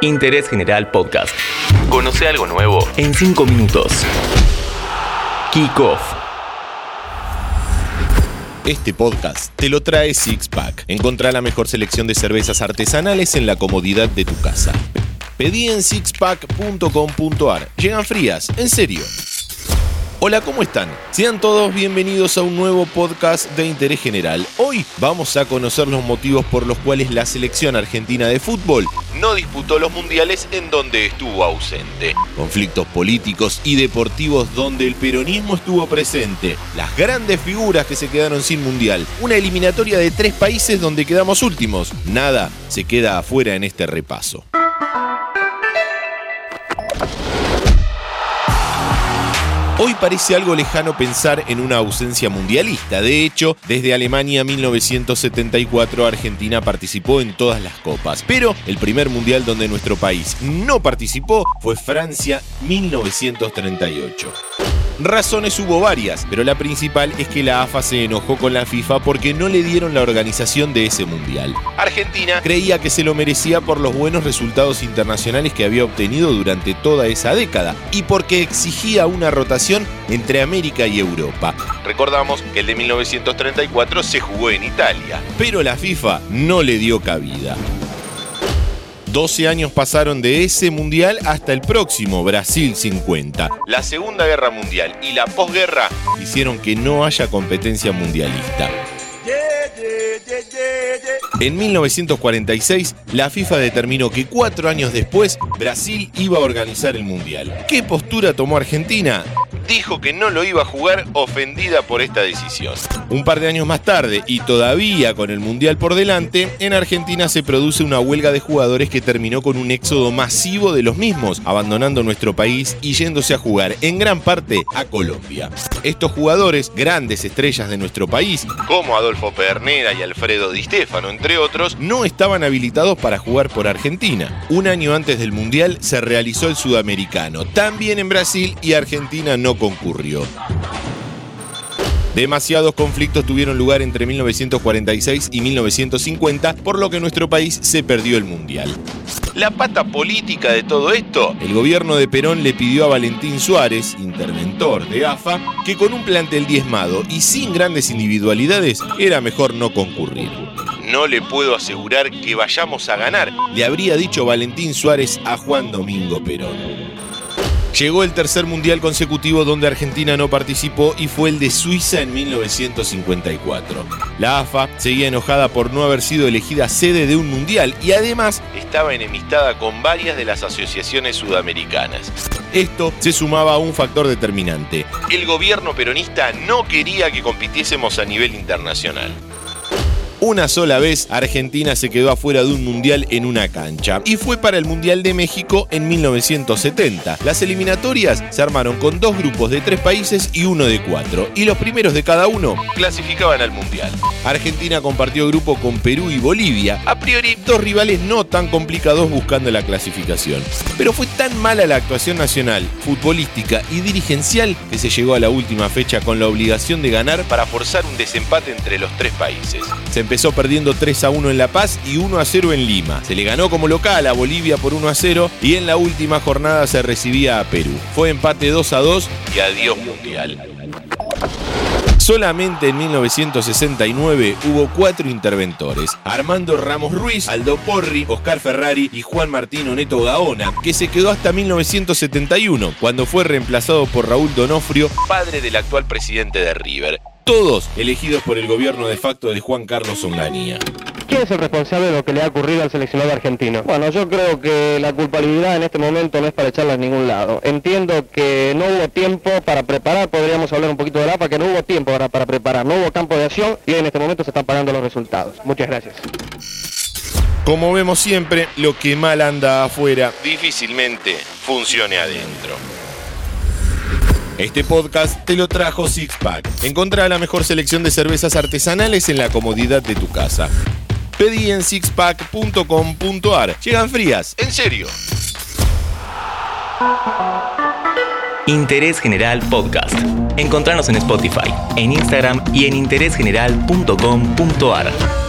Interés General Podcast. Conoce algo nuevo en 5 minutos. Kick Off. Este podcast te lo trae Sixpack. Encontrá la mejor selección de cervezas artesanales en la comodidad de tu casa. Pedí en sixpack.com.ar. Llegan frías, en serio. Hola, ¿cómo están? Sean todos bienvenidos a un nuevo podcast de interés general. Hoy vamos a conocer los motivos por los cuales la selección argentina de fútbol no disputó los mundiales en donde estuvo ausente. Conflictos políticos y deportivos donde el peronismo estuvo presente. Las grandes figuras que se quedaron sin mundial. Una eliminatoria de tres países donde quedamos últimos. Nada se queda afuera en este repaso. Hoy parece algo lejano pensar en una ausencia mundialista. De hecho, desde Alemania 1974 Argentina participó en todas las copas. Pero el primer mundial donde nuestro país no participó fue Francia 1938. Razones hubo varias, pero la principal es que la AFA se enojó con la FIFA porque no le dieron la organización de ese mundial. Argentina creía que se lo merecía por los buenos resultados internacionales que había obtenido durante toda esa década y porque exigía una rotación entre América y Europa. Recordamos que el de 1934 se jugó en Italia, pero la FIFA no le dio cabida. 12 años pasaron de ese mundial hasta el próximo, Brasil 50. La Segunda Guerra Mundial y la posguerra hicieron que no haya competencia mundialista. En 1946, la FIFA determinó que cuatro años después, Brasil iba a organizar el Mundial. ¿Qué postura tomó Argentina? Dijo que no lo iba a jugar ofendida por esta decisión. Un par de años más tarde, y todavía con el Mundial por delante, en Argentina se produce una huelga de jugadores que terminó con un éxodo masivo de los mismos, abandonando nuestro país y yéndose a jugar en gran parte a Colombia. Estos jugadores, grandes estrellas de nuestro país, como Adolfo Pernera y Alfredo Di Stefano, entre otros, no estaban habilitados para jugar por Argentina. Un año antes del Mundial se realizó el Sudamericano, también en Brasil y Argentina no concurrió. Demasiados conflictos tuvieron lugar entre 1946 y 1950, por lo que nuestro país se perdió el Mundial. La pata política de todo esto, el gobierno de Perón le pidió a Valentín Suárez, interventor de AFA, que con un plantel diezmado y sin grandes individualidades era mejor no concurrir. No le puedo asegurar que vayamos a ganar, le habría dicho Valentín Suárez a Juan Domingo Perón. Llegó el tercer mundial consecutivo donde Argentina no participó y fue el de Suiza en 1954. La AFA seguía enojada por no haber sido elegida sede de un mundial y además estaba enemistada con varias de las asociaciones sudamericanas. Esto se sumaba a un factor determinante. El gobierno peronista no quería que compitiésemos a nivel internacional. Una sola vez Argentina se quedó afuera de un mundial en una cancha y fue para el Mundial de México en 1970. Las eliminatorias se armaron con dos grupos de tres países y uno de cuatro y los primeros de cada uno clasificaban al mundial. Argentina compartió grupo con Perú y Bolivia, a priori dos rivales no tan complicados buscando la clasificación. Pero fue tan mala la actuación nacional, futbolística y dirigencial que se llegó a la última fecha con la obligación de ganar para forzar un desempate entre los tres países empezó perdiendo 3 a 1 en La Paz y 1 a 0 en Lima. Se le ganó como local a Bolivia por 1 a 0 y en la última jornada se recibía a Perú. Fue empate 2 a 2 y adiós mundial. Solamente en 1969 hubo cuatro interventores, Armando Ramos Ruiz, Aldo Porri, Oscar Ferrari y Juan Martín Oneto Gaona, que se quedó hasta 1971, cuando fue reemplazado por Raúl Donofrio, padre del actual presidente de River todos elegidos por el gobierno de facto de Juan Carlos Onganía. ¿Quién es el responsable de lo que le ha ocurrido al seleccionado argentino? Bueno, yo creo que la culpabilidad en este momento no es para echarla a ningún lado. Entiendo que no hubo tiempo para preparar, podríamos hablar un poquito de la APA, que no hubo tiempo para, para preparar, no hubo campo de acción y en este momento se están pagando los resultados. Muchas gracias. Como vemos siempre, lo que mal anda afuera difícilmente funcione adentro. Este podcast te lo trajo Sixpack. Encontrá la mejor selección de cervezas artesanales en la comodidad de tu casa. Pedí en sixpack.com.ar. Llegan frías, en serio. Interés General Podcast. Encontrarnos en Spotify, en Instagram y en interésgeneral.com.ar.